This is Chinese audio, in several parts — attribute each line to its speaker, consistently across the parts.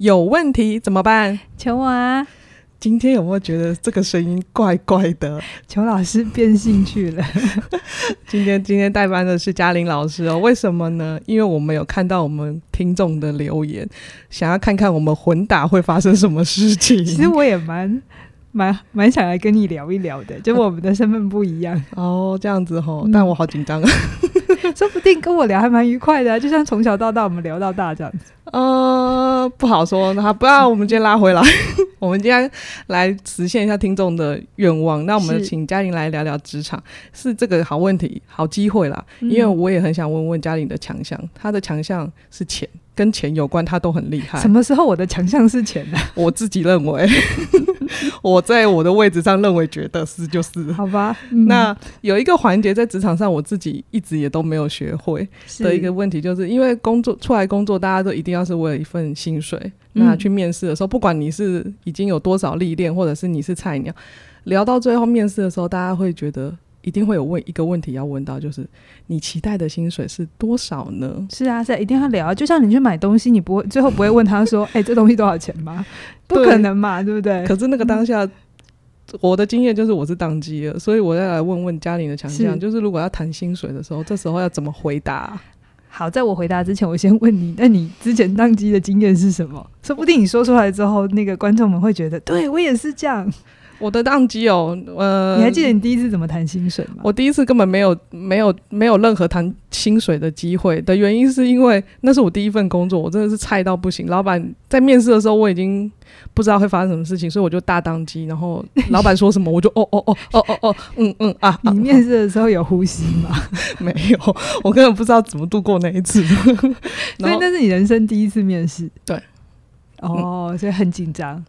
Speaker 1: 有问题怎么办？
Speaker 2: 求我啊！
Speaker 1: 今天有没有觉得这个声音怪怪的？
Speaker 2: 裘老师变性去了。
Speaker 1: 今天今天代班的是嘉玲老师哦。为什么呢？因为我们有看到我们听众的留言，想要看看我们混打会发生什么事情。
Speaker 2: 其实我也蛮蛮蛮想来跟你聊一聊的，就我们的身份不一样
Speaker 1: 哦，这样子哦，但我好紧张啊。
Speaker 2: 说不定跟我聊还蛮愉快的，就像从小到大我们聊到大这样子。
Speaker 1: 呃，不好说。那不要，我们今天拉回来，我们今天来实现一下听众的愿望。那我们请嘉玲来聊聊职场，是，是这个好问题、好机会啦。因为我也很想问问嘉玲的强项，她的强项是钱。跟钱有关，他都很厉害。
Speaker 2: 什么时候我的强项是钱呢？
Speaker 1: 我自己认为，我在我的位置上认为觉得是就是。
Speaker 2: 好吧，嗯、
Speaker 1: 那有一个环节在职场上，我自己一直也都没有学会的一个问题，就是因为工作出来工作，大家都一定要是为了一份薪水。嗯、那去面试的时候，不管你是已经有多少历练，或者是你是菜鸟，聊到最后面试的时候，大家会觉得。一定会有问一个问题要问到，就是你期待的薪水是多少呢？
Speaker 2: 是啊，是啊，一定要聊。就像你去买东西，你不会最后不会问他说：“ 哎、欸，这东西多少钱吗？”不可能嘛，对不对？
Speaker 1: 可是那个当下，嗯、我的经验就是我是当机了，所以我再来问问嘉玲的强项，就是如果要谈薪水的时候，这时候要怎么回答？
Speaker 2: 好，在我回答之前，我先问你，那你之前当机的经验是什么？说不定你说出来之后，那个观众们会觉得，对我也是这样。
Speaker 1: 我的宕机哦，呃，
Speaker 2: 你还记得你第一次怎么谈薪水吗？
Speaker 1: 我第一次根本没有没有没有任何谈薪水的机会的原因，是因为那是我第一份工作，我真的是菜到不行。老板在面试的时候，我已经不知道会发生什么事情，所以我就大宕机。然后老板说什么，我就哦哦哦哦哦哦，嗯嗯啊。
Speaker 2: 你面试的时候有呼吸吗？
Speaker 1: 没有，我根本不知道怎么度过那一次。
Speaker 2: 所以那是你人生第一次面试。
Speaker 1: 对。
Speaker 2: 哦，所以很紧张。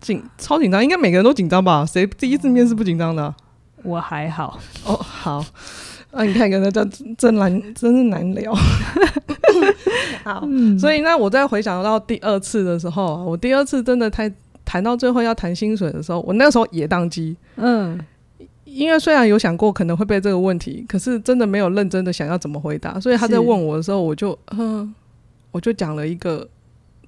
Speaker 1: 紧超紧张，应该每个人都紧张吧？谁第一次面试不紧张的、啊？
Speaker 2: 我还好
Speaker 1: 哦，好。啊，你看，跟他叫真难，真是难聊。好，嗯、所以那我在回想到第二次的时候，我第二次真的太谈到最后要谈薪水的时候，我那个时候也宕机。嗯，因为虽然有想过可能会被这个问题，可是真的没有认真的想要怎么回答，所以他在问我的时候，我就嗯，我就讲了一个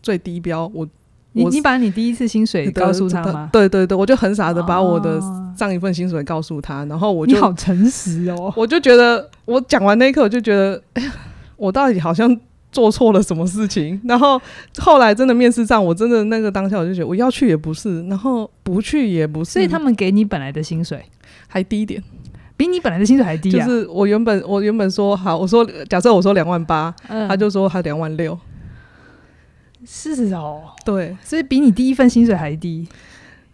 Speaker 1: 最低标，我。
Speaker 2: 你你把你第一次薪水告诉他吗？
Speaker 1: 对对对，我就很傻的把我的上一份薪水告诉他，然后我就
Speaker 2: 你好诚实哦，
Speaker 1: 我就觉得我讲完那一刻，我就觉得，哎呀，我到底好像做错了什么事情。然后后来真的面试上，我真的那个当下我就觉得我要去也不是，然后不去也不是，
Speaker 2: 所以他们给你本来的薪水
Speaker 1: 还低一点，
Speaker 2: 比你本来的薪水还低啊。
Speaker 1: 就是我原本我原本说好，我说假设我说两万八，嗯，他就说他两万六。
Speaker 2: 是哦，
Speaker 1: 对，
Speaker 2: 所以比你第一份薪水还低，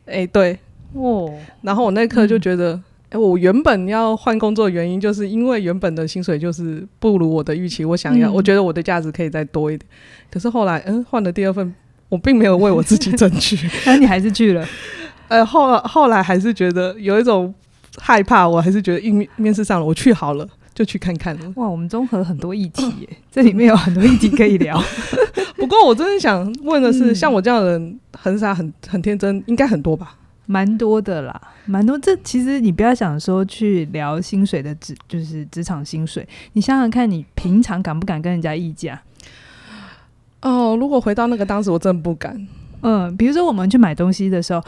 Speaker 1: 哎、欸，对，哦，然后我那刻就觉得，哎、嗯。欸，我原本要换工作的原因，就是因为原本的薪水就是不如我的预期，我想要，嗯、我觉得我的价值可以再多一点，可是后来，嗯，换了第二份，我并没有为我自己争取，
Speaker 2: 那你还是去了，
Speaker 1: 呃，后后来还是觉得有一种害怕，我还是觉得应面试上了，我去好了。就去看看了。
Speaker 2: 哇，我们综合很多议题耶，这里面有很多议题可以聊。
Speaker 1: 不过我真的想问的是，嗯、像我这样的人，很傻、很很天真，应该很多吧？
Speaker 2: 蛮多的啦，蛮多。这其实你不要想说去聊薪水的职，就是职场薪水。你想想看，你平常敢不敢跟人家议价？
Speaker 1: 哦，如果回到那个当时，我真的不敢。
Speaker 2: 嗯，比如说我们去买东西的时候，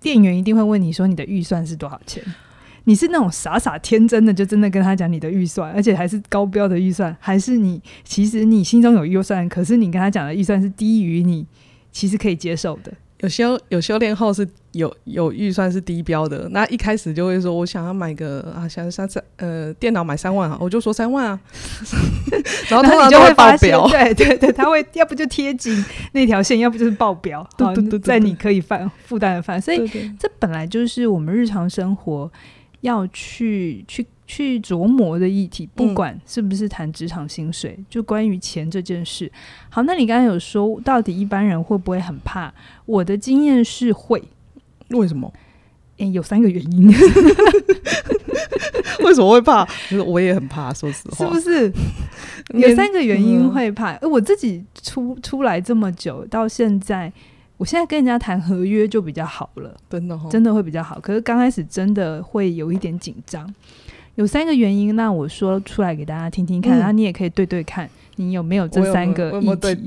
Speaker 2: 店员一定会问你说你的预算是多少钱。你是那种傻傻天真的，就真的跟他讲你的预算，而且还是高标的预算，还是你其实你心中有预算，可是你跟他讲的预算是低于你其实可以接受的。
Speaker 1: 有修有修炼后是有有预算是低标的，那一开始就会说我想要买个啊，想三三呃电脑买三万啊，我就说三万啊，然后他你就会爆表，
Speaker 2: 对 对对，他会要不就贴紧那条线，要不就是爆表，对对对，在你可以负负担的范围，所以这本来就是我们日常生活。要去去去琢磨的议题，不管是不是谈职场薪水，嗯、就关于钱这件事。好，那你刚才有说，到底一般人会不会很怕？我的经验是会。
Speaker 1: 为什么？
Speaker 2: 诶、欸，有三个原因。
Speaker 1: 为什么会怕？就是我也很怕，说实话，
Speaker 2: 是不是？有三个原因会怕。嗯、我自己出出来这么久，到现在。我现在跟人家谈合约就比较好了，
Speaker 1: 真的、哦，
Speaker 2: 真的会比较好。可是刚开始真的会有一点紧张，有三个原因，那我说出来给大家听听看，然后、嗯、你也可以对对看，你有没有这三个议题？
Speaker 1: 有没有，对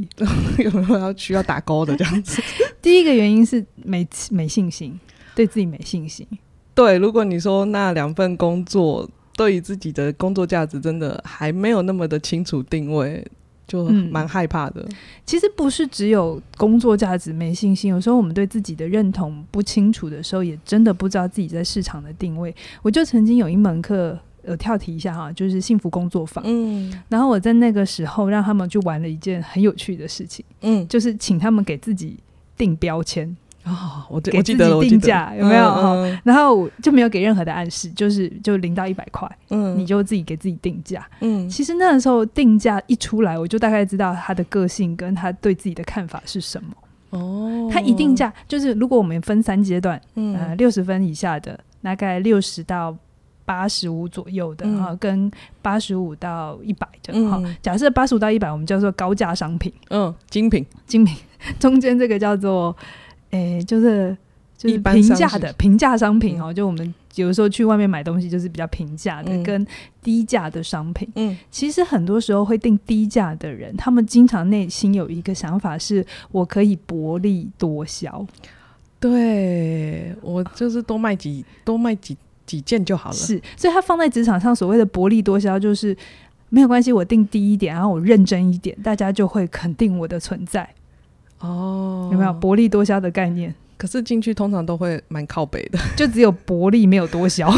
Speaker 1: 有没有要需要打勾的这样子？
Speaker 2: 第一个原因是没没信心，对自己没信心。
Speaker 1: 对，如果你说那两份工作对于自己的工作价值真的还没有那么的清楚定位，就蛮害怕的。
Speaker 2: 嗯，其实不是只有工作价值没信心，有时候我们对自己的认同不清楚的时候，也真的不知道自己在市场的定位。我就曾经有一门课。呃，跳题一下哈，就是幸福工作坊。嗯，然后我在那个时候让他们去玩了一件很有趣的事情。嗯，就是请他们给自己定标签
Speaker 1: 啊，我
Speaker 2: 给自己定价有没有？嗯嗯、然后就没有给任何的暗示，就是就零到一百块，嗯，你就自己给自己定价。嗯，其实那个时候定价一出来，我就大概知道他的个性跟他对自己的看法是什么。哦，他一定价就是如果我们分三阶段，嗯，呃，六十分以下的，大概六十到。八十五左右的哈，嗯、跟八十五到一百的哈。嗯、假设八十五到一百，我们叫做高价商品，嗯，
Speaker 1: 精品，
Speaker 2: 精品。中间这个叫做，诶、欸，就是就是平价的平价商品哈。嗯、就我们有的时候去外面买东西，就是比较平价的，嗯、跟低价的商品。嗯，其实很多时候会定低价的人，他们经常内心有一个想法是：我可以薄利多销。
Speaker 1: 对，我就是多卖几多卖几。几件就好了，
Speaker 2: 是，所以他放在职场上所谓的薄利多销，就是没有关系，我定低一点，然后我认真一点，大家就会肯定我的存在。哦，有没有薄利多销的概念？
Speaker 1: 可是进去通常都会蛮靠北的，
Speaker 2: 就只有薄利没有多销。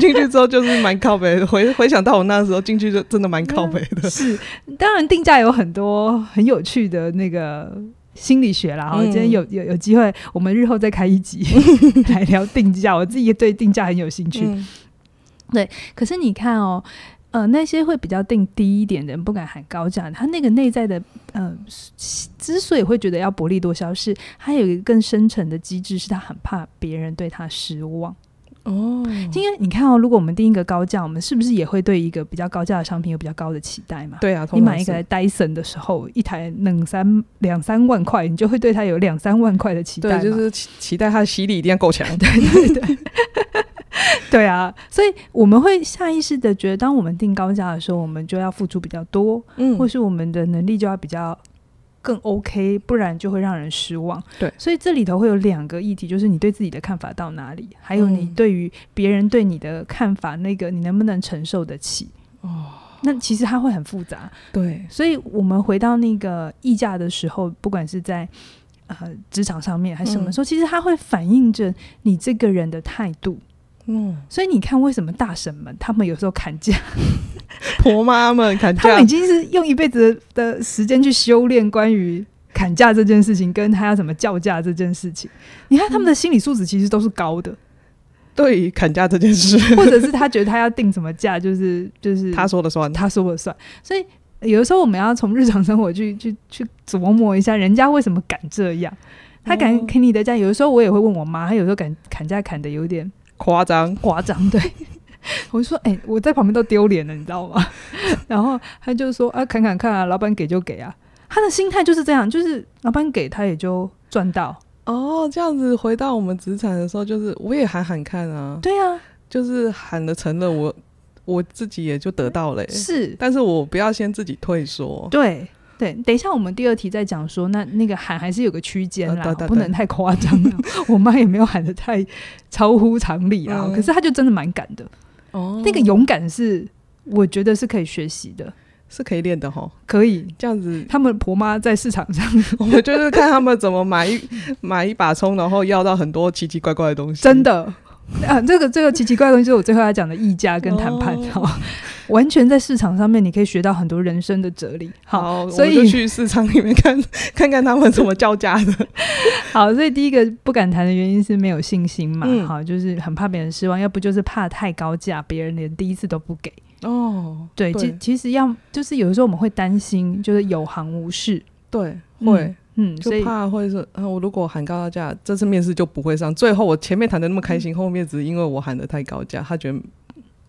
Speaker 1: 进去之后就是蛮靠北的，回回想到我那时候进去就真的蛮靠北的。
Speaker 2: 嗯、是，当然定价有很多很有趣的那个。心理学啦，哈，今天有有有机会，我们日后再开一集 来聊定价。我自己也对定价很有兴趣。嗯、对，可是你看哦，呃，那些会比较定低一点的人，不敢喊高价，他那个内在的，呃，之所以会觉得要薄利多销，是他有一个更深层的机制，是他很怕别人对他失望。哦，今天你看哦，如果我们定一个高价，我们是不是也会对一个比较高价的商品有比较高的期待嘛？
Speaker 1: 对啊，
Speaker 2: 你买一个 Dyson 的时候，一台两三两三万块，你就会对它有两三万块的期待，
Speaker 1: 对，就是期期待它的吸力一定要够强。
Speaker 2: 对 对对，对啊，所以我们会下意识的觉得，当我们定高价的时候，我们就要付出比较多，嗯，或是我们的能力就要比较。更 OK，不然就会让人失望。对，所以这里头会有两个议题，就是你对自己的看法到哪里，还有你对于别人对你的看法，那个你能不能承受得起？哦，那其实它会很复杂。对，所以我们回到那个议价的时候，不管是在呃职场上面还是什么时候，嗯、其实它会反映着你这个人的态度。嗯，所以你看，为什么大婶们他们有时候砍价，
Speaker 1: 婆妈们砍价，
Speaker 2: 他们已经是用一辈子的时间去修炼关于砍价这件事情，跟他要怎么叫价这件事情。你看他们的心理素质其实都是高的，嗯、
Speaker 1: 对砍价这件事，
Speaker 2: 或者是他觉得他要定什么价，就是就是
Speaker 1: 他说了算，
Speaker 2: 他说了算。所以有的时候我们要从日常生活去 去去琢磨一下，人家为什么敢这样，他敢给你的价。有的时候我也会问我妈，她有时候敢砍价砍的有点。
Speaker 1: 夸张，
Speaker 2: 夸张，对，我就说，哎、欸，我在旁边都丢脸了，你知道吗？然后他就说，啊，砍砍看啊，老板给就给啊，他的心态就是这样，就是老板给他也就赚到。
Speaker 1: 哦，这样子回到我们职场的时候，就是我也喊喊看啊，
Speaker 2: 对啊，
Speaker 1: 就是喊了成了，我我自己也就得到了，
Speaker 2: 是，
Speaker 1: 但是我不要先自己退缩，
Speaker 2: 对。对，等一下，我们第二题再讲说，那那个喊还是有个区间啦，不能太夸张了。我妈也没有喊的太超乎常理啊，可是她就真的蛮敢的。哦，那个勇敢是我觉得是可以学习的，
Speaker 1: 是可以练的哈。
Speaker 2: 可以
Speaker 1: 这样子，
Speaker 2: 他们婆妈在市场上，
Speaker 1: 我们就是看他们怎么买一买一把葱，然后要到很多奇奇怪怪的东西。
Speaker 2: 真的 啊，这个这个奇奇怪怪东西，就是我最后要讲的议价跟谈判哈。完全在市场上面，你可以学到很多人生的哲理。好，所以
Speaker 1: 就去市场里面看看看他们怎么叫价的。
Speaker 2: 好，所以第一个不敢谈的原因是没有信心嘛。嗯、好，就是很怕别人失望，要不就是怕太高价，别人连第一次都不给。哦，对，其其实要就是有的时候我们会担心，就是有行无市。
Speaker 1: 对，会，嗯，就怕会是，啊，我如果喊高价，这次面试就不会上。最后我前面谈的那么开心，嗯、后面只是因为我喊的太高价，他觉得。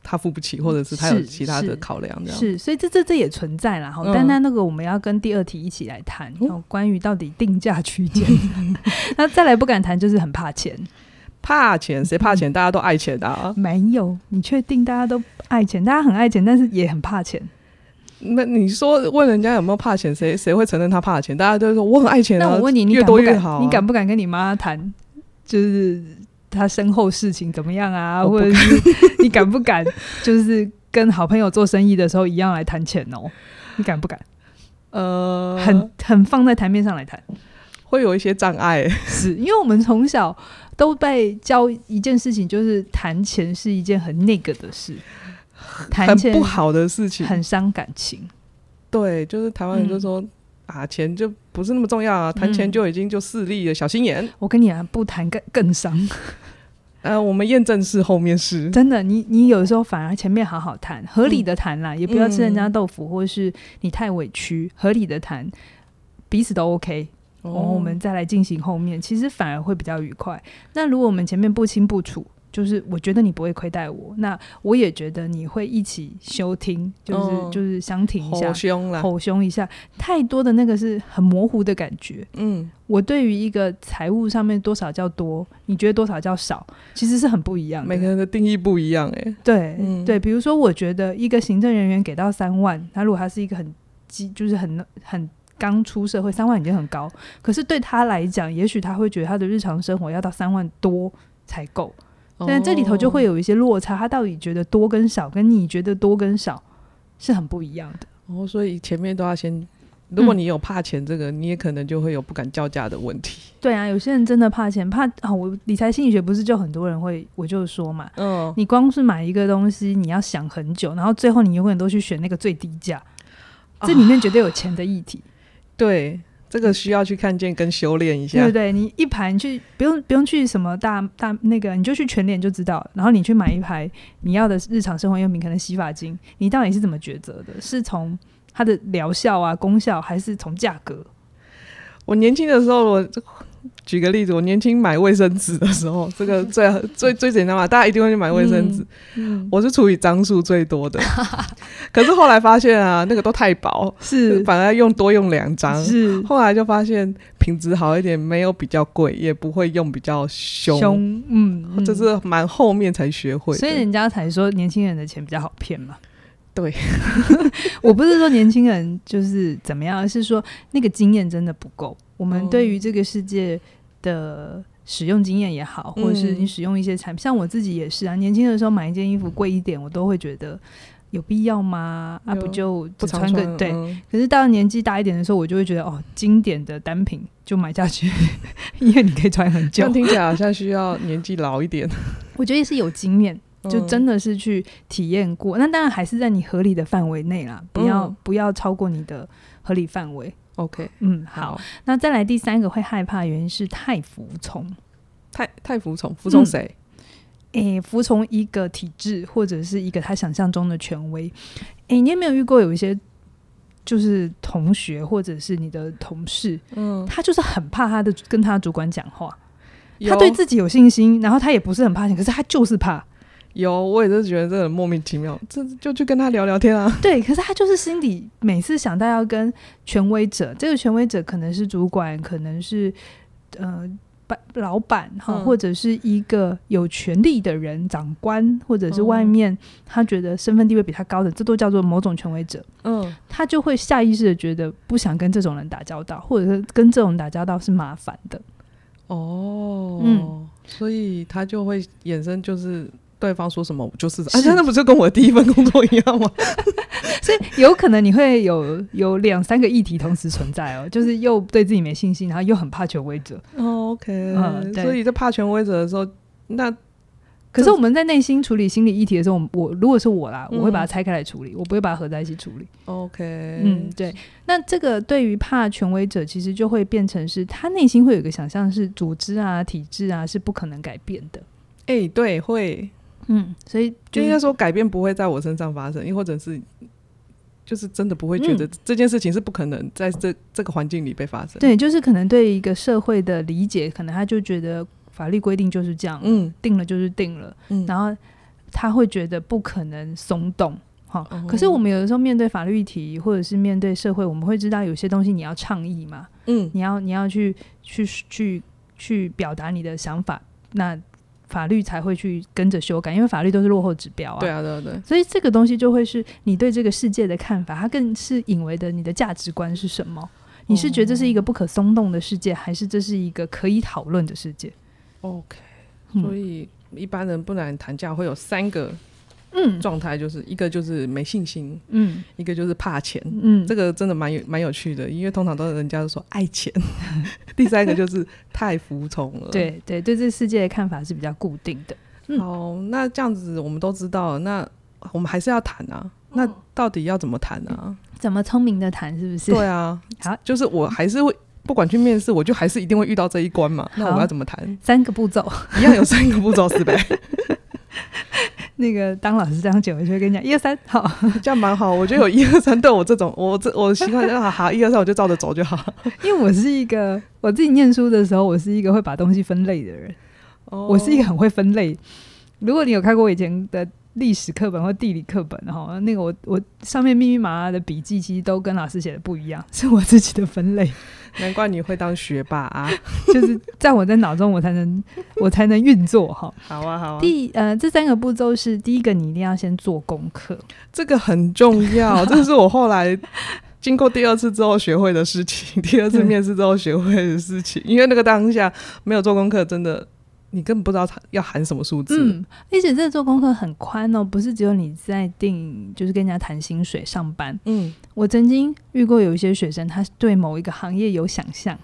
Speaker 1: 他付不起，或者是他有其他的考量，这样
Speaker 2: 是，是，所以这这这也存在啦。好、嗯，但那那个我们要跟第二题一起来谈，哦，关于到底定价区间。那再来不敢谈，就是很怕钱，
Speaker 1: 怕钱，谁怕钱？大家都爱钱的啊。
Speaker 2: 没有，你确定大家都爱钱？大家很爱钱，但是也很怕钱。
Speaker 1: 那你说问人家有没有怕钱，谁谁会承认他怕钱？大家都说我很爱钱啊。
Speaker 2: 那我问你，你敢不敢？你敢不敢跟你妈谈？就是他身后事情怎么样啊？或者是你敢不敢？就是跟好朋友做生意的时候一样来谈钱哦？你敢不敢？呃，很很放在台面上来谈，
Speaker 1: 会有一些障碍。
Speaker 2: 是因为我们从小都被教一件事情，就是谈钱是一件很那个的事。
Speaker 1: 谈不好的事情，
Speaker 2: 很伤感情。
Speaker 1: 对，就是台湾人就说、嗯、啊，钱就不是那么重要啊，谈钱就已经就势利了，嗯、小心眼。
Speaker 2: 我跟你啊，不谈更更伤。
Speaker 1: 呃，我们验证是后面是
Speaker 2: 真的。你你有时候反而前面好好谈，合理的谈啦、嗯，也不要吃人家豆腐，嗯、或是你太委屈，合理的谈，彼此都 OK。然后我们再来进行后面，其实反而会比较愉快。那如果我们前面不清不楚。就是我觉得你不会亏待我，那我也觉得你会一起休听，就是、嗯、就是相挺一下，吼凶了，吼凶一下。太多的那个是很模糊的感觉。嗯，我对于一个财务上面多少叫多，你觉得多少叫少，其实是很不一样的。
Speaker 1: 每个人的定义不一样、欸，哎，
Speaker 2: 对、嗯、对。比如说，我觉得一个行政人员给到三万，他如果他是一个很基，就是很很刚出社会，三万已经很高。可是对他来讲，也许他会觉得他的日常生活要到三万多才够。但这里头就会有一些落差，他到底觉得多跟少，跟你觉得多跟少是很不一样的。
Speaker 1: 哦，所以前面都要先，如果你有怕钱这个，嗯、你也可能就会有不敢叫价的问题。
Speaker 2: 对啊，有些人真的怕钱，怕啊！我理财心理学不是就很多人会，我就说嘛，嗯，你光是买一个东西，你要想很久，然后最后你永远都去选那个最低价，这里面绝对有钱的议题。啊、
Speaker 1: 对。这个需要去看见跟修炼一下，
Speaker 2: 对不对？你一盘去不用不用去什么大大那个，你就去全脸就知道。然后你去买一排你要的日常生活用品，可能洗发精，你到底是怎么抉择的？是从它的疗效啊功效，还是从价格？
Speaker 1: 我年轻的时候，我。举个例子，我年轻买卫生纸的时候，这个最 最最简单嘛，大家一定会去买卫生纸。嗯嗯、我是处于张数最多的，可是后来发现啊，那个都太薄，是反而用多用两张。是后来就发现品质好一点，没有比较贵，也不会用比较凶。凶，嗯，嗯这是蛮后面才学会。
Speaker 2: 所以人家才说年轻人的钱比较好骗嘛。
Speaker 1: 对，
Speaker 2: 我不是说年轻人就是怎么样，而是说那个经验真的不够。我们对于这个世界的使用经验也好，或者是你使用一些产品，像我自己也是啊。年轻的时候买一件衣服贵一点，我都会觉得有必要吗？啊，不就不穿个对。可是到了年纪大一点的时候，我就会觉得哦，经典的单品就买下去，因为你可以穿很久。
Speaker 1: 听起来好像需要年纪老一点。
Speaker 2: 我觉得是有经验，就真的是去体验过。那当然还是在你合理的范围内啦，不要不要超过你的合理范围。
Speaker 1: OK，
Speaker 2: 嗯，好，那再来第三个会害怕的原因是太服从，
Speaker 1: 太太服从，服从
Speaker 2: 谁？诶、服从一个体制或者是一个他想象中的权威。诶、欸，你有没有遇过有一些就是同学或者是你的同事，嗯，他就是很怕他的跟他主管讲话，他对自己有信心，然后他也不是很怕钱，可是他就是怕。
Speaker 1: 有，我也是觉得这很莫名其妙，这就去跟他聊聊天啊。
Speaker 2: 对，可是他就是心里每次想到要跟权威者，这个权威者可能是主管，可能是呃老板哈、嗯，或者是一个有权力的人，长官，或者是外面他觉得身份地位比他高的，这都叫做某种权威者。嗯，他就会下意识的觉得不想跟这种人打交道，或者是跟这种人打交道是麻烦的。
Speaker 1: 哦，嗯，所以他就会衍生就是。对方说什么，我就是，而且那不就跟我的第一份工作一样吗？
Speaker 2: 所以有可能你会有有两三个议题同时存在哦，就是又对自己没信心，然后又很怕权威者。
Speaker 1: 哦、OK，嗯，所以在怕权威者的时候，那
Speaker 2: 可是我们在内心处理心理议题的时候，我如果是我啦，我会把它拆开来处理，嗯、我不会把它合在一起处理。
Speaker 1: OK，
Speaker 2: 嗯，对。那这个对于怕权威者，其实就会变成是他内心会有一个想象，是组织啊、体制啊是不可能改变的。
Speaker 1: 哎、欸，对，会。
Speaker 2: 嗯，所以
Speaker 1: 就应该说改变不会在我身上发生，又或者是就是真的不会觉得这件事情是不可能在这这个环境里被发生。
Speaker 2: 对，就是可能对一个社会的理解，可能他就觉得法律规定就是这样，嗯，定了就是定了，嗯，然后他会觉得不可能松动。好，可是我们有的时候面对法律议题，或者是面对社会，我们会知道有些东西你要倡议嘛，嗯，你要你要去去去去表达你的想法，那。法律才会去跟着修改，因为法律都是落后指标啊。
Speaker 1: 对啊，对啊，对。
Speaker 2: 所以这个东西就会是你对这个世界的看法，它更是引为的你的价值观是什么？你是觉得这是一个不可松动的世界，还是这是一个可以讨论的世界
Speaker 1: ？OK，所以一般人不然谈价会有三个。嗯，状态就是一个就是没信心，嗯，一个就是怕钱，嗯，这个真的蛮有蛮有趣的，因为通常都是人家都说爱钱，第三个就是太服从了，
Speaker 2: 对对对，这世界的看法是比较固定的。
Speaker 1: 嗯、好，那这样子我们都知道，那我们还是要谈啊，那到底要怎么谈啊？嗯、
Speaker 2: 怎么聪明的谈是不是？
Speaker 1: 对啊，好，就是我还是会不管去面试，我就还是一定会遇到这一关嘛。那我要怎么谈？
Speaker 2: 三个步骤，
Speaker 1: 一样有三个步骤是呗。
Speaker 2: 那个当老师这样讲，我就会跟你讲一二三，好，
Speaker 1: 这样蛮好。我觉得有一二三，对我这种，我这我习惯就好，好一二三，我就照着走就好。
Speaker 2: 因为我是一个我自己念书的时候，我是一个会把东西分类的人。哦，我是一个很会分类。如果你有看过我以前的历史课本或地理课本，哈，那个我我上面密密麻麻的笔记，其实都跟老师写的不一样，是我自己的分类。
Speaker 1: 难怪你会当学霸啊！
Speaker 2: 就是在我在脑中，我才能我才能运作哈。
Speaker 1: 好啊，好啊。
Speaker 2: 第呃，这三个步骤是第一个，你一定要先做功课，
Speaker 1: 这个很重要。这是我后来经过第二次之后学会的事情，第二次面试之后学会的事情。因为那个当下没有做功课，真的。你根本不知道他要喊什么数字，
Speaker 2: 嗯，而且这个做功课很宽哦，不是只有你在定，就是跟人家谈薪水上班，嗯，我曾经遇过有一些学生，他对某一个行业有想象，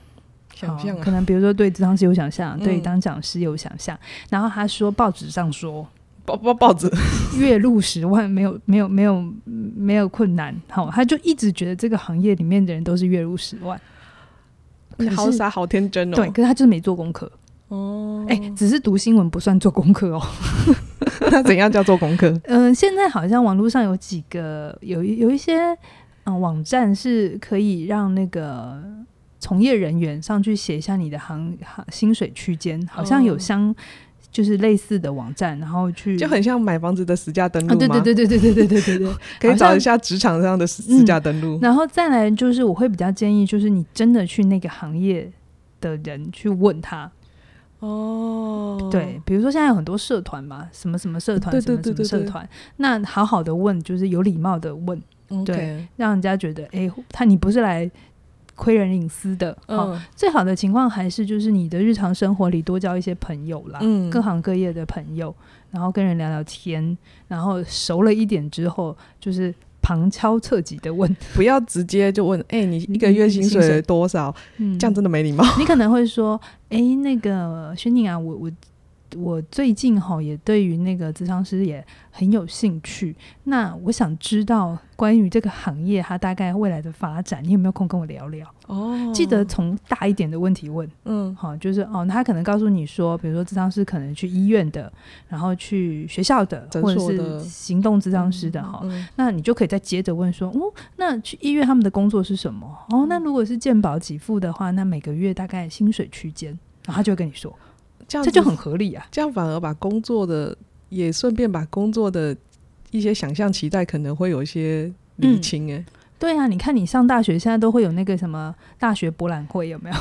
Speaker 1: 想象、
Speaker 2: 可能比如说对咨商师有想象，嗯、对当讲师有想象，然后他说报纸上说
Speaker 1: 报报报纸。
Speaker 2: 月入十万没有没有没有没有困难，好、哦，他就一直觉得这个行业里面的人都是月入十万，
Speaker 1: 好傻好天真哦，
Speaker 2: 对，可是他就是没做功课。哦，哎、欸，只是读新闻不算做功课哦。
Speaker 1: 那怎样叫做功课？
Speaker 2: 嗯、呃，现在好像网络上有几个有有一些嗯、呃、网站是可以让那个从业人员上去写一下你的行行薪水区间，好像有相就是类似的网站，然后去
Speaker 1: 就很像买房子的实价登录吗？
Speaker 2: 对对对对对对对对对对，
Speaker 1: 可以找一下职场上的实价登录、
Speaker 2: 嗯。然后再来就是我会比较建议，就是你真的去那个行业的人去问他。哦，对，比如说现在有很多社团嘛，什么什么社团，什么什么社团，那好好的问，就是有礼貌的问对，让人家觉得，哎，他你不是来窥人隐私的，嗯、哦，最好的情况还是就是你的日常生活里多交一些朋友啦，嗯，各行各业的朋友，然后跟人聊聊天，然后熟了一点之后，就是。旁敲侧击的问，
Speaker 1: 不要直接就问，哎、欸，你一个月薪水多少？嗯，这样真的没礼貌。
Speaker 2: 你可能会说，哎、欸，那个轩宁啊，我我。我最近哈也对于那个咨商师也很有兴趣，那我想知道关于这个行业它大概未来的发展，你有没有空跟我聊聊？哦，记得从大一点的问题问，嗯，好，就是哦，他可能告诉你说，比如说咨商师可能去医院的，然后去学校的，的或者是行动咨商师的哈、嗯嗯，那你就可以再接着问说，哦，那去医院他们的工作是什么？哦，那如果是健保给付的话，那每个月大概薪水区间，然后他就会跟你说。这样这就很合理啊！
Speaker 1: 这样反而把工作的也顺便把工作的一些想象期待可能会有一些理清哎、欸嗯。
Speaker 2: 对啊，你看你上大学现在都会有那个什么大学博览会有没有？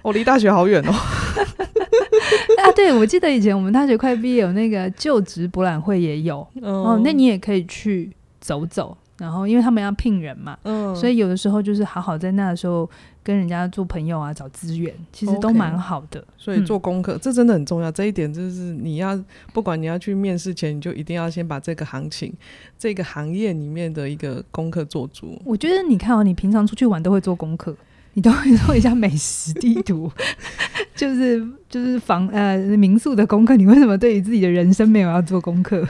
Speaker 1: 我、哦、离大学好远哦。
Speaker 2: 啊，对，我记得以前我们大学快毕业有那个就职博览会也有哦，哦，那你也可以去走走。然后因为他们要聘人嘛，嗯，所以有的时候就是好好在那的时候。跟人家做朋友啊，找资源，其实都蛮好的。Okay,
Speaker 1: 所以做功课、嗯，这真的很重要。这一点就是你要，不管你要去面试前，你就一定要先把这个行情、这个行业里面的一个功课做足。
Speaker 2: 我觉得你看哦，你平常出去玩都会做功课，你都会做一下美食地图，就是就是房呃民宿的功课。你为什么对于自己的人生没有要做功课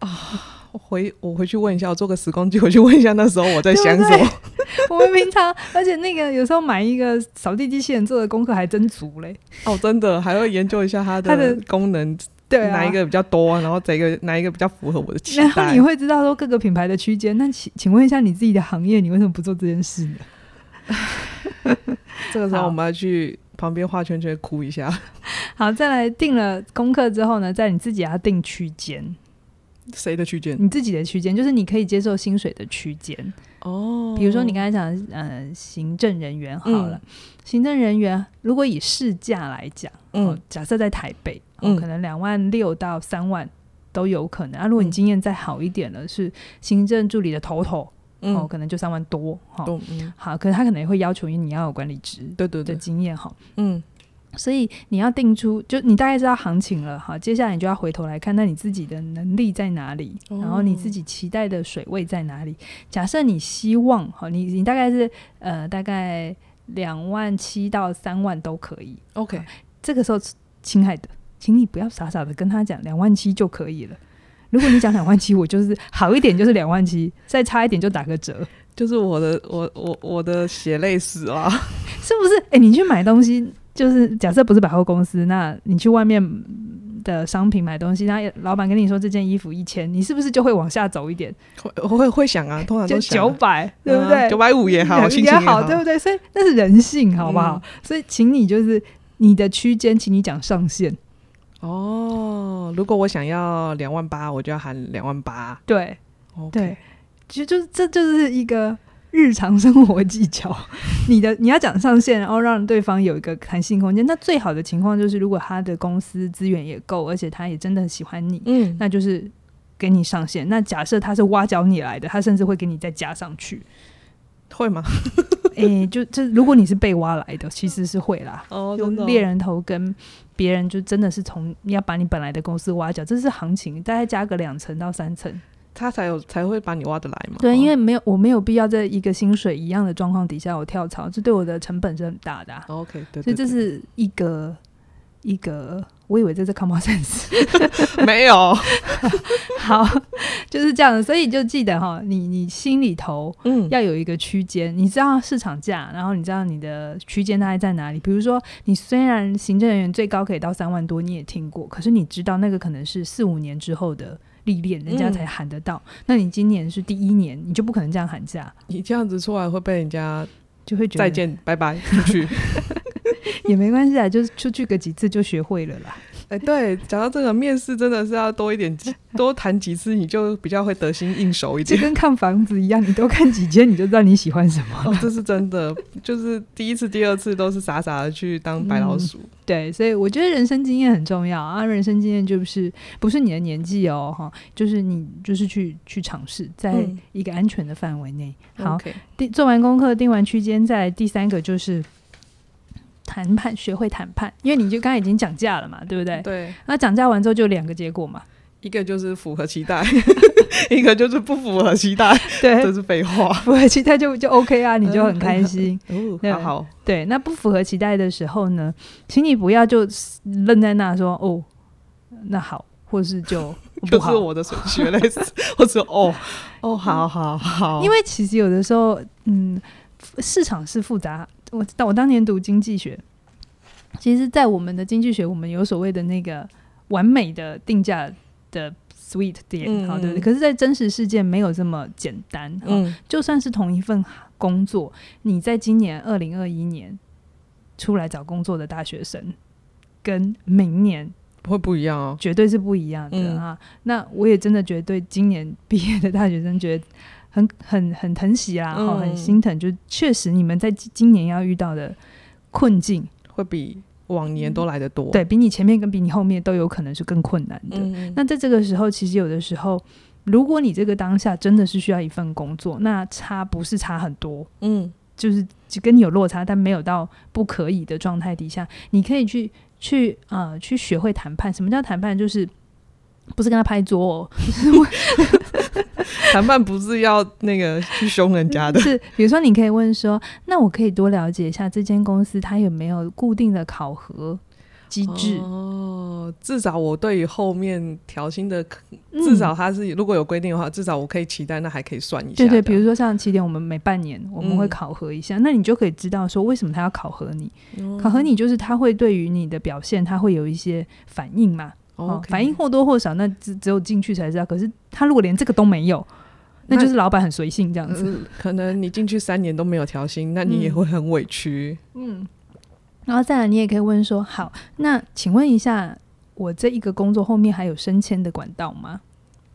Speaker 1: 啊？我回我回去问一下，我做个时光机回去问一下，那时候我在想什么？
Speaker 2: 我们平常，而且那个有时候买一个扫地机器人做的功课还真足嘞。
Speaker 1: 哦，真的，还会研究一下它的功能，对哪一个比较多，然后这个哪一个比较符合我的期待。
Speaker 2: 然后你会知道说各个品牌的区间。那请请问一下你自己的行业，你为什么不做这件事呢？
Speaker 1: 这个时候我们要去旁边画圈圈哭一下。
Speaker 2: 好，再来定了功课之后呢，在你自己要定区间。
Speaker 1: 谁的区间？
Speaker 2: 你自己的区间，就是你可以接受薪水的区间。
Speaker 1: 哦。
Speaker 2: 比如说你刚才讲，呃，行政人员好了，嗯、行政人员如果以市价来讲，嗯、哦，假设在台北，哦、可能两万六到三万都有可能。啊，如果你经验再好一点了，是行政助理的头头，嗯、哦，可能就三万多，哈、哦，嗯、好，可是他可能也会要求你要有管理职，对对。的经验，哈，嗯。所以你要定出，就你大概知道行情了哈，接下来你就要回头来看，那你自己的能力在哪里，哦、然后你自己期待的水位在哪里？假设你希望哈，你你大概是呃大概两万七到三万都可以。OK，这个时候，亲爱的，请你不要傻傻的跟他讲两万七就可以了。如果你讲两万七，我就是好一点就是两万七，再差一点就打个折，
Speaker 1: 就是我的我我我的血泪史啊，
Speaker 2: 是不是？哎、欸，你去买东西。就是假设不是百货公司，那你去外面的商品买东西，那老板跟你说这件衣服一千，你是不是就会往下走一点？
Speaker 1: 会会会想啊，通常都
Speaker 2: 九百，对不对？
Speaker 1: 九百五也好，
Speaker 2: 也好，对不对？所以那是人性，好不好？嗯、所以请你就是你的区间，请你讲上限。
Speaker 1: 哦，如果我想要两万八，我就要喊两万八。对
Speaker 2: 对，其实就是这就是一个。日常生活技巧，你的你要讲上限，然后让对方有一个弹性空间。那最好的情况就是，如果他的公司资源也够，而且他也真的很喜欢你，嗯，那就是给你上限。那假设他是挖角你来的，他甚至会给你再加上去，
Speaker 1: 会吗？
Speaker 2: 诶、欸，就这，如果你是被挖来的，其实是会啦。哦，就猎人头跟别人就真的是从你要把你本来的公司挖角，这是行情，大概加个两层到三层。
Speaker 1: 他才有才会把你挖得来嘛？
Speaker 2: 对，因为没有我没有必要在一个薪水一样的状况底下我跳槽，这对我的成本是很大的、啊。
Speaker 1: OK，对，
Speaker 2: 所以这是一个一个，我以为这是 common sense，
Speaker 1: 没有。
Speaker 2: 好，就是这样的，所以就记得哈，你你心里头嗯要有一个区间，嗯、你知道市场价，然后你知道你的区间大概在哪里。比如说，你虽然行政人员最高可以到三万多，你也听过，可是你知道那个可能是四五年之后的。历练，人家才喊得到。嗯、那你今年是第一年，你就不可能这样喊价。
Speaker 1: 你这样子出来会被人家
Speaker 2: 就会觉得再见，
Speaker 1: 拜拜，出去
Speaker 2: 也没关系啊，就是出去个几次就学会了啦。
Speaker 1: 哎，欸、对，讲到这个面试，真的是要多一点，多谈几次，你就比较会得心应手一点。
Speaker 2: 就跟看房子一样，你多看几间，你就知道你喜欢什么。
Speaker 1: 哦，这是真的，就是第一次、第二次都是傻傻的去当白老鼠。嗯、
Speaker 2: 对，所以我觉得人生经验很重要啊。人生经验就是不是你的年纪哦，哈，就是你就是去去尝试，在一个安全的范围内。嗯、好，定.做完功课，定完区间，在第三个就是。谈判，学会谈判，因为你就刚才已经讲价了嘛，对不对？
Speaker 1: 对。
Speaker 2: 那讲价完之后就两个结果嘛，
Speaker 1: 一个就是符合期待，一个就是不符合期待。
Speaker 2: 对，
Speaker 1: 这是废话。
Speaker 2: 符合期待就就 OK 啊，你就很开心。
Speaker 1: 哦，好好。
Speaker 2: 对，那不符合期待的时候呢，请你不要就愣在那说哦，那好，或是就不
Speaker 1: 是我的血泪史，或者哦哦，好好好。
Speaker 2: 因为其实有的时候，嗯，市场是复杂。我当我当年读经济学，其实，在我们的经济学，我们有所谓的那个完美的定价的 sweet 点，好、嗯、对不对？可是，在真实世界没有这么简单。嗯，就算是同一份工作，你在今年二零二一年出来找工作的大学生，跟明年
Speaker 1: 会不一样哦，
Speaker 2: 绝对是不一样的啊。嗯、那我也真的觉得，对今年毕业的大学生，觉得。很很很疼惜啦，哈、嗯，很心疼。就确实，你们在今年要遇到的困境，
Speaker 1: 会比往年都来得多。
Speaker 2: 对，比你前面跟比你后面都有可能是更困难的。嗯、那在这个时候，其实有的时候，如果你这个当下真的是需要一份工作，那差不是差很多，嗯，就是就跟你有落差，但没有到不可以的状态底下，你可以去去啊、呃，去学会谈判。什么叫谈判？就是不是跟他拍桌哦。
Speaker 1: 谈判不是要那个去凶人家的，
Speaker 2: 是比如说你可以问说，那我可以多了解一下这间公司它有没有固定的考核机制？
Speaker 1: 哦，至少我对于后面调薪的，至少它是如果有规定的话，至少我可以期待，那还可以算一下。
Speaker 2: 对对，比如说像起点，我们每半年我们会考核一下，嗯、那你就可以知道说为什么他要考核你？嗯、考核你就是他会对于你的表现，他会有一些反应嘛。哦，反应或多或少，那只只有进去才知道。可是他如果连这个都没有，那就是老板很随性这样子。
Speaker 1: 呃、可能你进去三年都没有调薪，那你也会很委屈。
Speaker 2: 嗯，然后再来，你也可以问说：好，那请问一下，我这一个工作后面还有升迁的管道吗？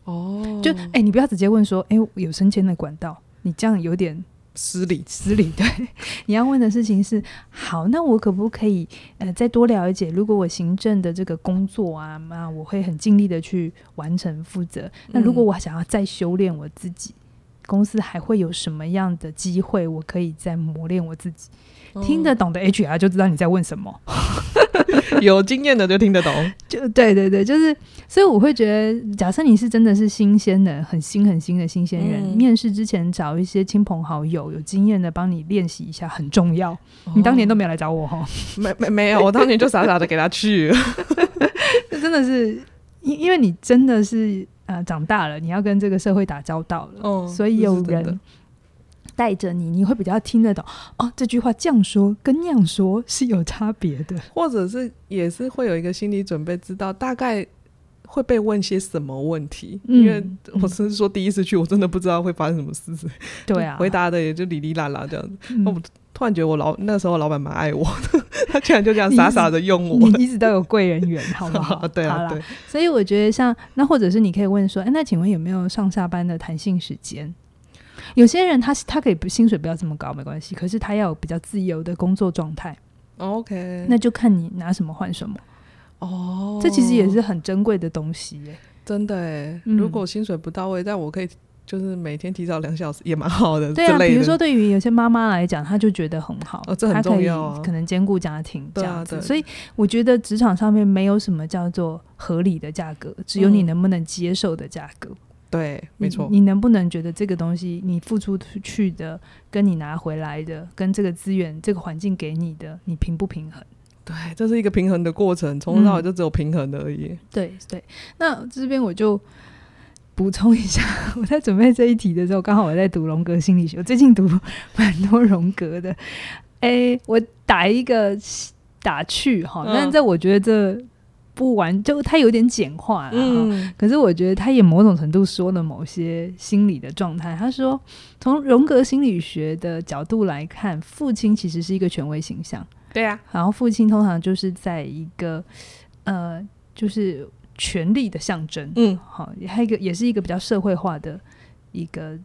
Speaker 1: 哦，
Speaker 2: 就哎、欸，你不要直接问说，哎、欸，有升迁的管道，你这样有点
Speaker 1: 失礼，
Speaker 2: 失礼。对，你要问的事情是，好，那我可不可以呃再多了解？如果我行政的这个工作啊，那我会很尽力的去完成负责。那如果我想要再修炼我自己，嗯、公司还会有什么样的机会，我可以再磨练我自己？听得懂的 HR 就知道你在问什么，
Speaker 1: 有经验的就听得懂。
Speaker 2: 就对对对，就是，所以我会觉得，假设你是真的是新鲜的、很新很新的新鲜人，嗯、面试之前找一些亲朋好友有经验的帮你练习一下很重要。哦、你当年都没有来找我哈？
Speaker 1: 没没没有，我当年就傻傻的给他去了。
Speaker 2: 这真的是，因因为你真的是呃长大了，你要跟这个社会打交道了，哦、所以有人。带着你，你会比较听得懂哦。这句话这样说跟那样说是有差别的，
Speaker 1: 或者是也是会有一个心理准备，知道大概会被问些什么问题。嗯、因为我是说第一次去，我真的不知道会发生什么事。对啊，回答的也就哩哩啦啦这样子。嗯、我突然觉得我老那时候老板蛮爱我的，他竟然就这样傻傻的用我。
Speaker 2: 你一直都有贵人缘，好不好？
Speaker 1: 对啊，对。
Speaker 2: 所以我觉得像那，或者是你可以问说，哎，那请问有没有上下班的弹性时间？有些人他他可以不薪水不要这么高没关系，可是他要有比较自由的工作状态。
Speaker 1: OK，
Speaker 2: 那就看你拿什么换什么。哦，oh, 这其实也是很珍贵的东西耶。
Speaker 1: 真的哎，嗯、如果薪水不到位，但我可以就是每天提早两小时也蛮好的。
Speaker 2: 对啊，比如说对于有些妈妈来讲，她就觉得很好，
Speaker 1: 哦，这很重要啊，
Speaker 2: 可能兼顾家庭这样子。所以我觉得职场上面没有什么叫做合理的价格，只有你能不能接受的价格。嗯
Speaker 1: 对，没错。
Speaker 2: 你能不能觉得这个东西，你付出去的，跟你拿回来的，跟这个资源、这个环境给你的，你平不平衡？
Speaker 1: 对，这是一个平衡的过程，从头到尾就只有平衡的而已。
Speaker 2: 嗯、对对。那这边我就补充一下，我在准备这一题的时候，刚好我在读荣格心理学，我最近读蛮多荣格的。哎，我打一个打趣哈，但这我觉得这。不完，就他有点简化了，嗯，可是我觉得他也某种程度说了某些心理的状态。他说，从荣格心理学的角度来看，父亲其实是一个权威形象，
Speaker 1: 对啊，
Speaker 2: 然后父亲通常就是在一个呃，就是权力的象征，嗯，好，还有一个也是一个比较社会化的一个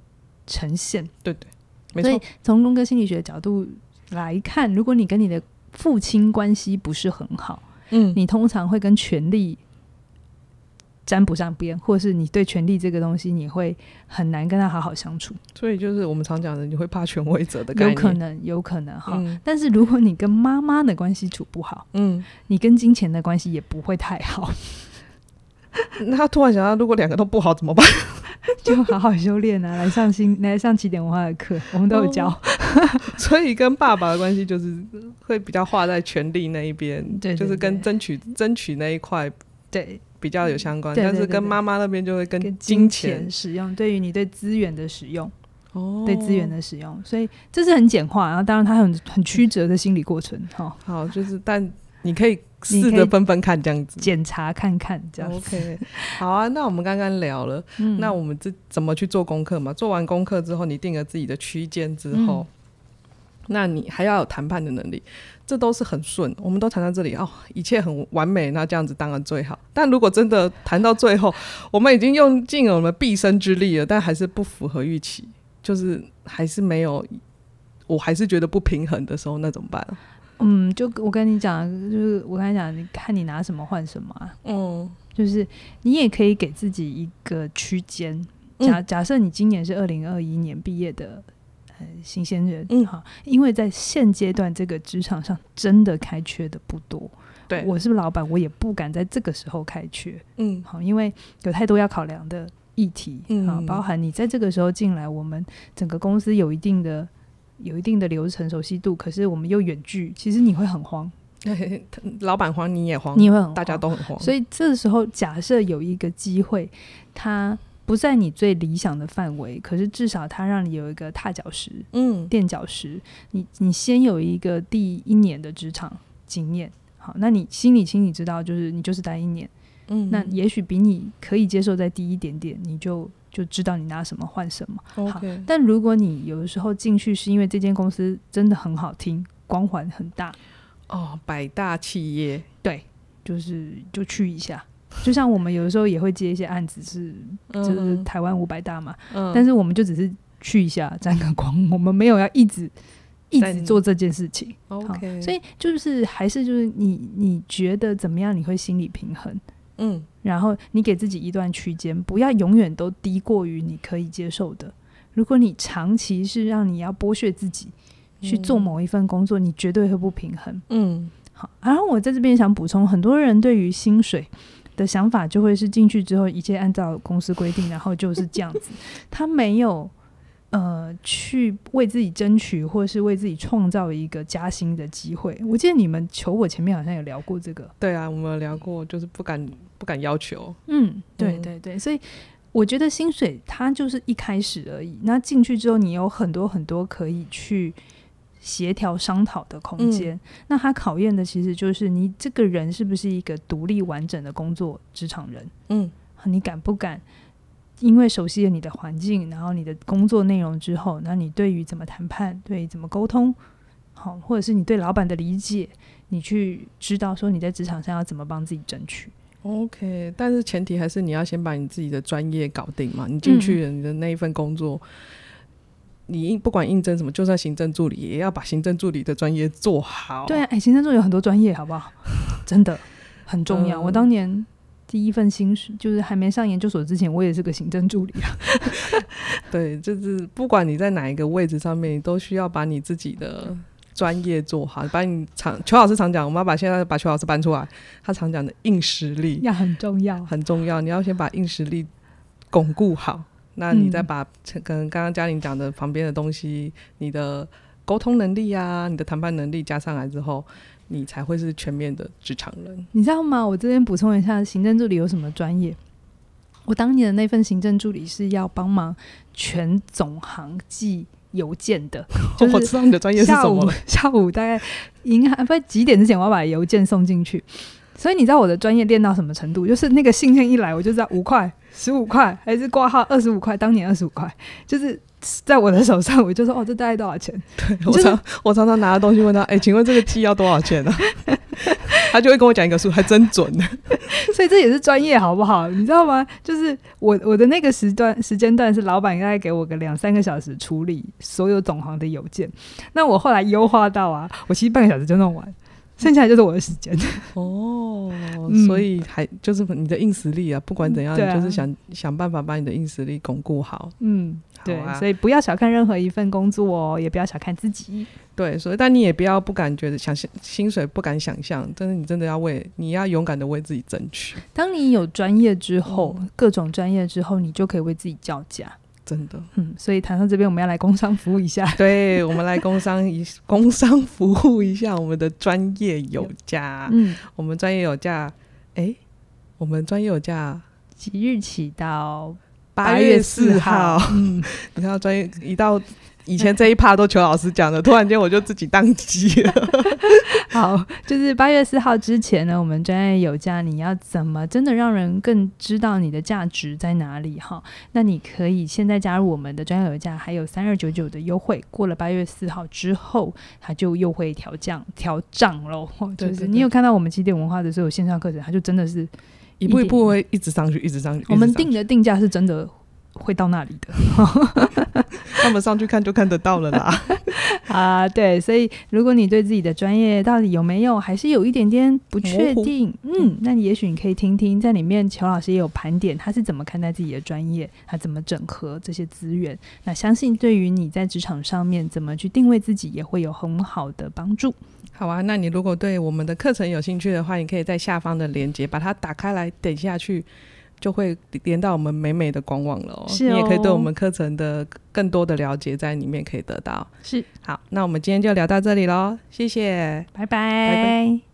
Speaker 2: 呈现，
Speaker 1: 对对，没错。
Speaker 2: 所以从荣格心理学的角度来看，如果你跟你的父亲关系不是很好。嗯，你通常会跟权力沾不上边，或是你对权力这个东西，你会很难跟他好好相处。
Speaker 1: 所以就是我们常讲的，你会怕权威者的概念。
Speaker 2: 有可能，有可能哈。嗯、但是如果你跟妈妈的关系处不好，嗯，你跟金钱的关系也不会太好。
Speaker 1: 那 他突然想到，如果两个都不好怎么办？
Speaker 2: 就好好修炼啊，来上新来上起点文化的课，我们都有教。哦、
Speaker 1: 所以跟爸爸的关系就是会比较画在权力那一边，对，就是跟争取争取那一块对比较有相关。但是跟妈妈那边就会跟金钱，
Speaker 2: 使用，对于你对资源的使用，哦，对资源的使用，所以这是很简化，然后当然它很很曲折的心理过程。哈，
Speaker 1: 好，就是但你可以。试着分分看，这样子
Speaker 2: 检查看看，这样子
Speaker 1: OK。好啊，那我们刚刚聊了，嗯、那我们这怎么去做功课嘛？做完功课之后，你定了自己的区间之后，嗯、那你还要有谈判的能力，这都是很顺。我们都谈到这里哦，一切很完美，那这样子当然最好。但如果真的谈到最后，我们已经用尽了我们毕生之力了，但还是不符合预期，就是还是没有，我还是觉得不平衡的时候，那怎么办？
Speaker 2: 嗯，就我跟你讲，就是我跟你讲，你看你拿什么换什么啊？嗯，就是你也可以给自己一个区间。假假设你今年是二零二一年毕业的呃新鲜人，嗯，好，因为在现阶段这个职场上真的开缺的不多。对，我是老板，我也不敢在这个时候开缺。嗯，好，因为有太多要考量的议题。嗯，好，包含你在这个时候进来，我们整个公司有一定的。有一定的流程熟悉度，可是我们又远距，其实你会很慌。
Speaker 1: 老板慌，你也慌，
Speaker 2: 你也会很慌，
Speaker 1: 大家都很慌。
Speaker 2: 所以这时候，假设有一个机会，它不在你最理想的范围，可是至少它让你有一个踏脚石，嗯，垫脚石。你你先有一个第一年的职场经验，好，那你心里心里知道，就是你就是待一年，嗯，那也许比你可以接受再低一点点，你就。就知道你拿什么换什么。好，但如果你有的时候进去是因为这间公司真的很好听，光环很大，
Speaker 1: 哦，百大企业，
Speaker 2: 对，就是就去一下，就像我们有的时候也会接一些案子是，是就是台湾五百大嘛，
Speaker 1: 嗯，
Speaker 2: 但是我们就只是去一下沾个光，我们没有要一直一直做这件事情。
Speaker 1: OK，
Speaker 2: 所以就是还是就是你你觉得怎么样？你会心理平衡，
Speaker 1: 嗯，
Speaker 2: 然后你给自己一段区间，不要永远都低过于你可以接受的。如果你长期是让你要剥削自己去做某一份工作，嗯、你绝对会不平衡。
Speaker 1: 嗯，
Speaker 2: 好，然后我在这边想补充，很多人对于薪水的想法就会是进去之后一切按照公司规定，然后就是这样子，他没有呃去为自己争取或是为自己创造一个加薪的机会。我记得你们求我前面好像有聊过这个，
Speaker 1: 对啊，我们有聊过，就是不敢不敢要求。
Speaker 2: 嗯，对对对，所以。我觉得薪水它就是一开始而已，那进去之后你有很多很多可以去协调商讨的空间。嗯、那它考验的其实就是你这个人是不是一个独立完整的工作职场人。
Speaker 1: 嗯，
Speaker 2: 你敢不敢因为熟悉了你的环境，然后你的工作内容之后，那你对于怎么谈判，对于怎么沟通，好，或者是你对老板的理解，你去知道说你在职场上要怎么帮自己争取。
Speaker 1: OK，但是前提还是你要先把你自己的专业搞定嘛。你进去了，你的那一份工作，嗯、你应不管应征什么，就算行政助理，也要把行政助理的专业做好。
Speaker 2: 对啊，哎、欸，行政助理有很多专业，好不好？真的很重要。嗯、我当年第一份薪水就是还没上研究所之前，我也是个行政助理啊。
Speaker 1: 对，就是不管你在哪一个位置上面，你都需要把你自己的。专业做好，把你常邱老师常讲，我们要把现在把邱老师搬出来。他常讲的硬实力
Speaker 2: 要很重要，
Speaker 1: 很重要。你要先把硬实力巩固好，那你再把可能刚刚嘉玲讲的旁边的东西，你的沟通能力啊，你的谈判能力加上来之后，你才会是全面的职场人。
Speaker 2: 你知道吗？我这边补充一下，行政助理有什么专业？我当年的那份行政助理是要帮忙全总行记。邮件的，就是、
Speaker 1: 我知道你的专业是什么了。
Speaker 2: 下午大概银行不几点之前，我要把邮件送进去。所以你知道我的专业练到什么程度？就是那个信件一来，我就知道五块、十五块，还是挂号二十五块。当年二十五块，就是在我的手上，我就说哦，这大概多少钱？
Speaker 1: 对我常、就是、我常常拿的东西问他，哎、欸，请问这个 T 要多少钱呢、啊？他就会跟我讲一个数，还真准呢。
Speaker 2: 所以这也是专业，好不好？你知道吗？就是我我的那个时段时间段是老板应该给我个两三个小时处理所有总行的邮件。那我后来优化到啊，我其实半个小时就弄完，剩下来就是我的时间。
Speaker 1: 哦，所以还就是你的硬实力啊，不管怎样，你就是想想办法把你的硬实力巩固好。
Speaker 2: 嗯。对，所以不要小看任何一份工作哦，也不要小看自己。
Speaker 1: 对，所以但你也不要不敢觉得想象薪水不敢想象，但是你真的要为你要勇敢的为自己争取。
Speaker 2: 当你有专业之后，嗯、各种专业之后，你就可以为自己叫价。
Speaker 1: 真的，
Speaker 2: 嗯，所以谈上这边，我们要来工商服务一下。
Speaker 1: 对，我们来工商一工商服务一下我们的专业有价。嗯，我们专业有价，哎，我们专业有价
Speaker 2: 即日起到。
Speaker 1: 八月四号，嗯，你看，专业一到以前这一趴都求老师讲的，突然间我就自己当机了。
Speaker 2: 好，就是八月四号之前呢，我们专业有价，你要怎么真的让人更知道你的价值在哪里？哈，那你可以现在加入我们的专业有价，还有三二九九的优惠。过了八月四号之后，它就又会调降调涨喽。就是你有看到我们起点文化的所有，线上课程，它就真的是。
Speaker 1: 一步一步会一直上去，一直上去。
Speaker 2: 我们定的定价是真的会到那里的，
Speaker 1: 他们上去看就看得到了啦。
Speaker 2: 啊，对，所以如果你对自己的专业到底有没有，还是有一点点不确定，嗯，那你也许你可以听听，在里面裘老师也有盘点，他是怎么看待自己的专业，他怎么整合这些资源。那相信对于你在职场上面怎么去定位自己，也会有很好的帮助。
Speaker 1: 好啊，那你如果对我们的课程有兴趣的话，你可以在下方的链接把它打开来，点下去就会连到我们美美的官网了哦。是哦，你也可以对我们课程的更多的了解在里面可以得到。
Speaker 2: 是，
Speaker 1: 好，那我们今天就聊到这里喽，谢谢，
Speaker 2: 拜拜，拜拜。